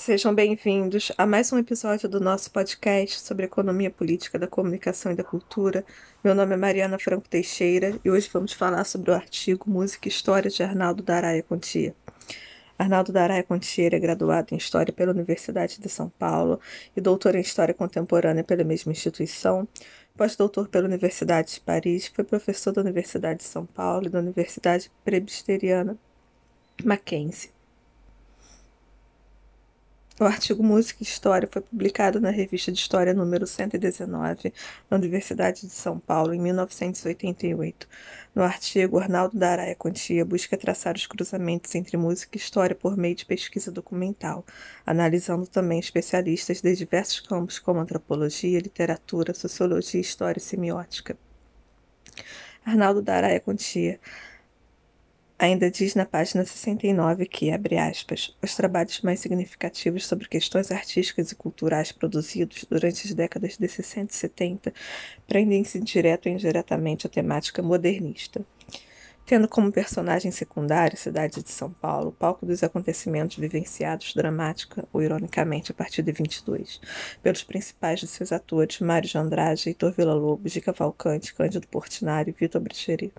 Sejam bem-vindos a mais um episódio do nosso podcast sobre economia política da comunicação e da cultura. Meu nome é Mariana Franco Teixeira e hoje vamos falar sobre o artigo Música e História de Arnaldo Daraia Contia. Arnaldo Daraia Contia é graduado em História pela Universidade de São Paulo e doutor em História Contemporânea pela mesma instituição. Pós-doutor pela Universidade de Paris, foi professor da Universidade de São Paulo e da Universidade Presbiteriana Mackenzie. O artigo Música e História foi publicado na Revista de História número 119, na Universidade de São Paulo, em 1988. No artigo, Arnaldo da Araia Contia busca traçar os cruzamentos entre música e história por meio de pesquisa documental, analisando também especialistas de diversos campos como antropologia, literatura, sociologia, história e semiótica. Arnaldo da Araia Contia Ainda diz na página 69 que, abre aspas, os trabalhos mais significativos sobre questões artísticas e culturais produzidos durante as décadas de 60 e 70 prendem-se direto ou indiretamente à temática modernista tendo como personagem secundário a cidade de São Paulo, palco dos acontecimentos vivenciados dramática ou ironicamente a partir de 22, pelos principais de seus atores Mário de Andrade, Heitor Villa-Lobos, de Cavalcante, Cândido Portinari, Vitor Bricheri,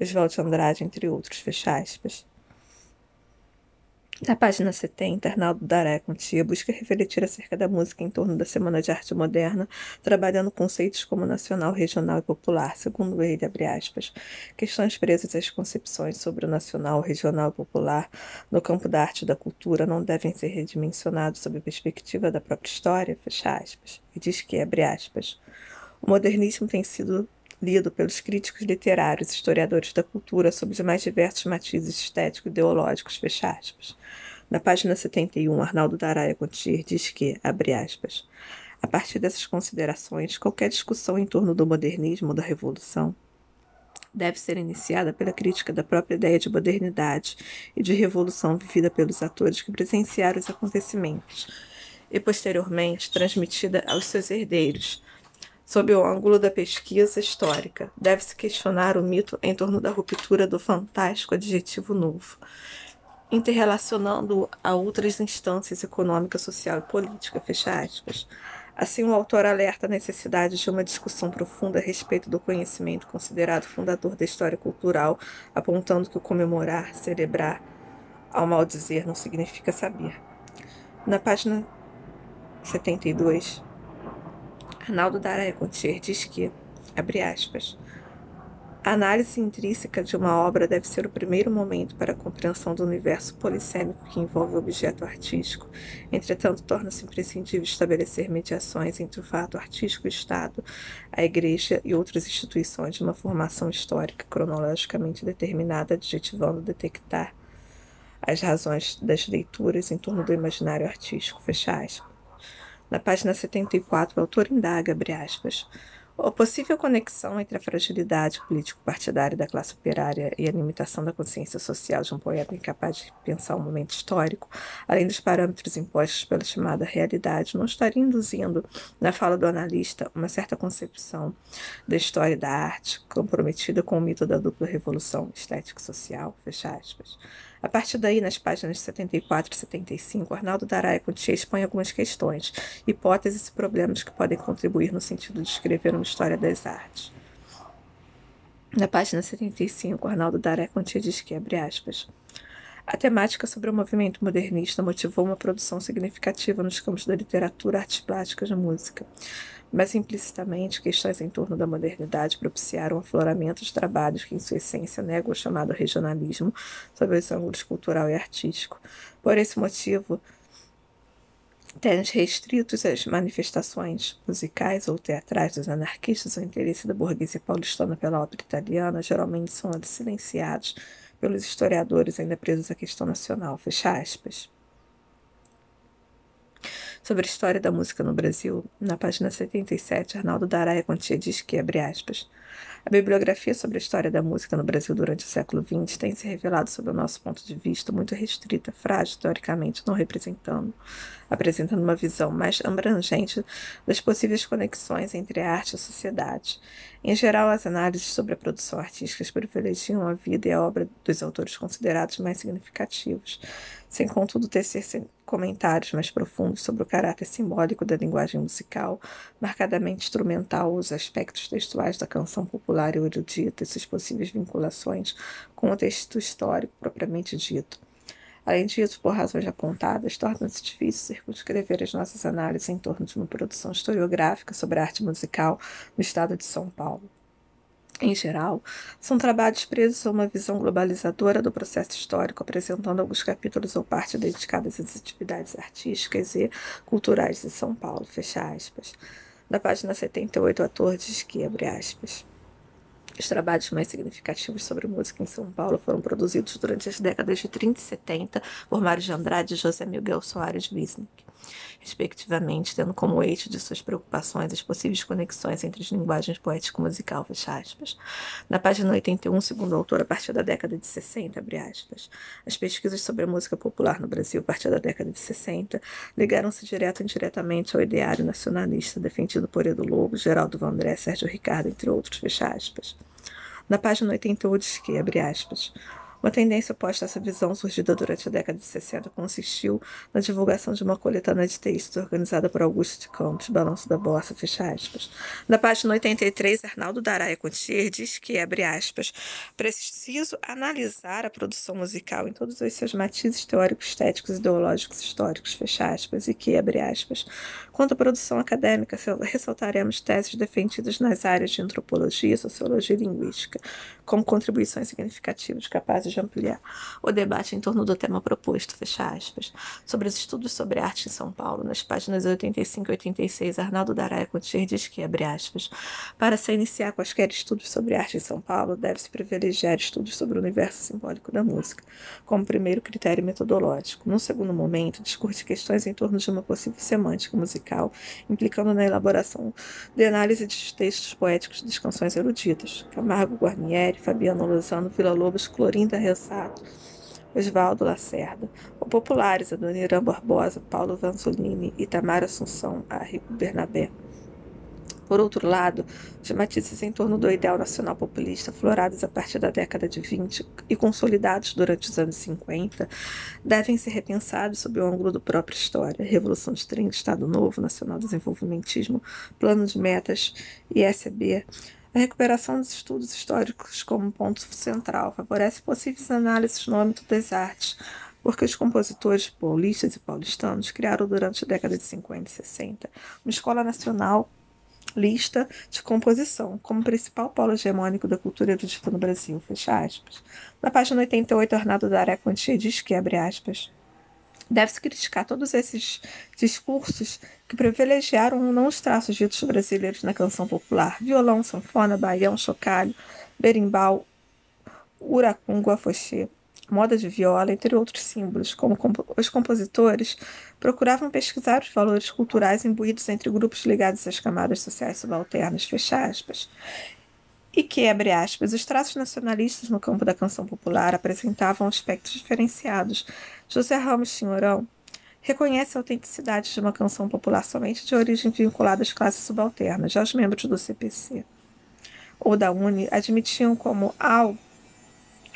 Oswaldo de Andrade, entre outros, fecha aspas. Na página 70, Arnaldo Daré Contia busca refletir acerca da música em torno da Semana de Arte Moderna, trabalhando conceitos como nacional, regional e popular, segundo ele, abre aspas, questões presas às concepções sobre o nacional, regional e popular no campo da arte e da cultura não devem ser redimensionados sob a perspectiva da própria história, fecha aspas, e diz que, abre aspas, o modernismo tem sido lido pelos críticos literários historiadores da cultura sob os mais diversos matizes estéticos e ideológicos, fecha aspas. Na página 71, Arnaldo Daraia Contir diz que, abre aspas, a partir dessas considerações, qualquer discussão em torno do modernismo ou da revolução deve ser iniciada pela crítica da própria ideia de modernidade e de revolução vivida pelos atores que presenciaram os acontecimentos e, posteriormente, transmitida aos seus herdeiros, Sob o ângulo da pesquisa histórica, deve-se questionar o mito em torno da ruptura do fantástico adjetivo novo, interrelacionando-o a outras instâncias econômica, social e política. Fecha aspas. Assim, o autor alerta a necessidade de uma discussão profunda a respeito do conhecimento considerado fundador da história cultural, apontando que o comemorar, celebrar, ao mal dizer, não significa saber. Na página 72, Arnaldo Daraia Contier diz que, abre aspas, a análise intrínseca de uma obra deve ser o primeiro momento para a compreensão do universo polissêmico que envolve o objeto artístico. Entretanto, torna-se imprescindível estabelecer mediações entre o fato artístico o Estado, a Igreja e outras instituições de uma formação histórica cronologicamente determinada, adjetivando detectar as razões das leituras em torno do imaginário artístico. Fecha aspas. Na página 74, o autor indaga, abre aspas, a possível conexão entre a fragilidade político-partidária da classe operária e a limitação da consciência social de um poeta incapaz de pensar o um momento histórico, além dos parâmetros impostos pela chamada realidade, não estaria induzindo, na fala do analista, uma certa concepção da história da arte, comprometida com o mito da dupla revolução estético-social, fecha aspas. A partir daí, nas páginas 74 e 75, Arnaldo Daraia Contier expõe algumas questões, hipóteses e problemas que podem contribuir no sentido de escrever uma história das artes. Na página 75, Arnaldo Daraia Contier diz que, abre aspas, a temática sobre o movimento modernista motivou uma produção significativa nos campos da literatura, artes plásticas e música mas implicitamente questões em torno da modernidade propiciaram o afloramento de trabalhos que, em sua essência, negam o chamado regionalismo sob os ângulos cultural e artístico. Por esse motivo, tendo restritos às manifestações musicais ou teatrais dos anarquistas, o interesse da burguesia paulistana pela ópera italiana geralmente são silenciados pelos historiadores ainda presos à questão nacional. Fecha aspas sobre a história da música no Brasil, na página 77, Arnaldo Daraia Contia diz que, abre aspas, A bibliografia sobre a história da música no Brasil durante o século XX tem se revelado, sob o nosso ponto de vista, muito restrita, frágil, teoricamente, não representando, apresentando uma visão mais abrangente das possíveis conexões entre a arte e a sociedade. Em geral, as análises sobre a produção artística privilegiam a vida e a obra dos autores considerados mais significativos, sem contudo tecer comentários mais profundos sobre o caráter simbólico da linguagem musical, marcadamente instrumental, os aspectos textuais da canção popular e erudita e suas possíveis vinculações com o texto histórico propriamente dito. Além disso, por razões apontadas, torna-se difícil circunscrever as nossas análises em torno de uma produção historiográfica sobre a arte musical no estado de São Paulo em geral, são trabalhos presos a uma visão globalizadora do processo histórico, apresentando alguns capítulos ou parte dedicadas às atividades artísticas e culturais de São Paulo. Fecha aspas. Na página 78, o ator diz que, abre aspas, os trabalhos mais significativos sobre música em São Paulo foram produzidos durante as décadas de 30 e 70 por Mário de Andrade e José Miguel Soares Wisnik respectivamente, tendo como eixo de suas preocupações as possíveis conexões entre as linguagens poético-musical. Na página 81, segundo o autor, a partir da década de 60, abre aspas, as pesquisas sobre a música popular no Brasil, a partir da década de 60, ligaram-se direto e indiretamente ao ideário nacionalista defendido por Edu Lobo, Geraldo Vandré, Sérgio Ricardo, entre outros, fecha aspas. Na página 88 diz que, abre aspas, uma tendência oposta a essa visão, surgida durante a década de 60, consistiu na divulgação de uma coletânea de textos organizada por Augusto de Campos, Balanço da Bossa, fecha aspas. Na página 83, Arnaldo Daraia Contier diz que, abre aspas, preciso analisar a produção musical em todos os seus matizes teóricos, estéticos, ideológicos, históricos, fecha aspas, e que, abre aspas, quanto à produção acadêmica, ressaltaremos teses defendidas nas áreas de antropologia, sociologia e linguística, como contribuições significativas capazes de ampliar o debate em torno do tema proposto, fecha aspas. Sobre os estudos sobre arte em São Paulo, nas páginas 85 e 86, Arnaldo Daraia Contier diz que, abre aspas, para se iniciar quaisquer estudos sobre arte em São Paulo, deve-se privilegiar estudos sobre o universo simbólico da música, como primeiro critério metodológico. Num segundo momento, discute questões em torno de uma possível semântica musical, implicando na elaboração de análise de textos poéticos das canções eruditas. Camargo Guarnieri, Fabiano Lozano, Vila Lobos, Clorinda Ressato, Oswaldo Lacerda, ou populares Adoniran Barbosa, Paulo Vanzolini, Itamar Assunção, Arrigo Bernabé. Por outro lado, os matizes em torno do ideal nacional populista, florados a partir da década de 20 e consolidados durante os anos 50, devem ser repensados sob o ângulo do próprio história, Revolução de 30, Estado Novo, Nacional Desenvolvimentismo, Plano de Metas, ISB, a recuperação dos estudos históricos como ponto central favorece possíveis análises no âmbito das artes, porque os compositores paulistas e paulistanos criaram durante a década de 50 e 60 uma escola nacional lista de composição, como principal polo hegemônico da cultura erudita no Brasil, fecha aspas. Na página 88, Arnaldo Daré Quantia diz que, abre aspas, Deve-se criticar todos esses discursos que privilegiaram não os traços ditos brasileiros na canção popular: violão, sanfona, baião, chocalho, berimbau, uracungo, afoxê, moda de viola, entre outros símbolos, como os compositores procuravam pesquisar os valores culturais imbuídos entre grupos ligados às camadas sociais subalternas, fecha aspas, e que, abre aspas, os traços nacionalistas no campo da canção popular apresentavam aspectos diferenciados. José Ramos Senhorão reconhece a autenticidade de uma canção popular somente de origem vinculada às classes subalternas, já os membros do CPC ou da UNE admitiam como algo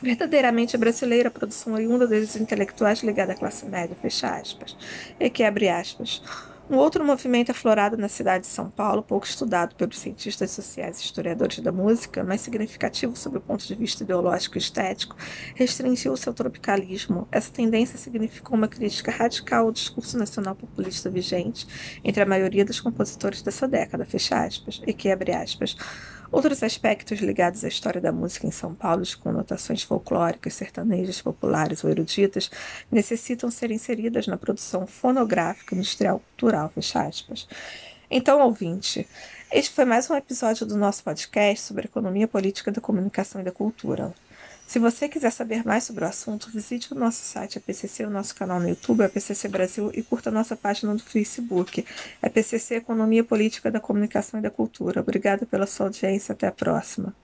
verdadeiramente brasileira a produção oriunda dos intelectuais ligada à classe média, fecha aspas, e que, abre aspas, um outro movimento aflorado na cidade de São Paulo, pouco estudado pelos cientistas sociais e historiadores da música, mas significativo sob o ponto de vista ideológico e estético, restringiu seu tropicalismo. Essa tendência significou uma crítica radical ao discurso nacional populista vigente entre a maioria dos compositores dessa década, fecha aspas, e que, abre aspas, Outros aspectos ligados à história da música em São Paulo, de conotações folclóricas, sertanejas, populares ou eruditas, necessitam ser inseridas na produção fonográfica, industrial, cultural, fecha aspas. Então, ouvinte, este foi mais um episódio do nosso podcast sobre economia política da comunicação e da cultura. Se você quiser saber mais sobre o assunto, visite o nosso site APCC, o nosso canal no YouTube, APCC Brasil, e curta a nossa página no Facebook, APCC Economia Política da Comunicação e da Cultura. Obrigada pela sua audiência. Até a próxima.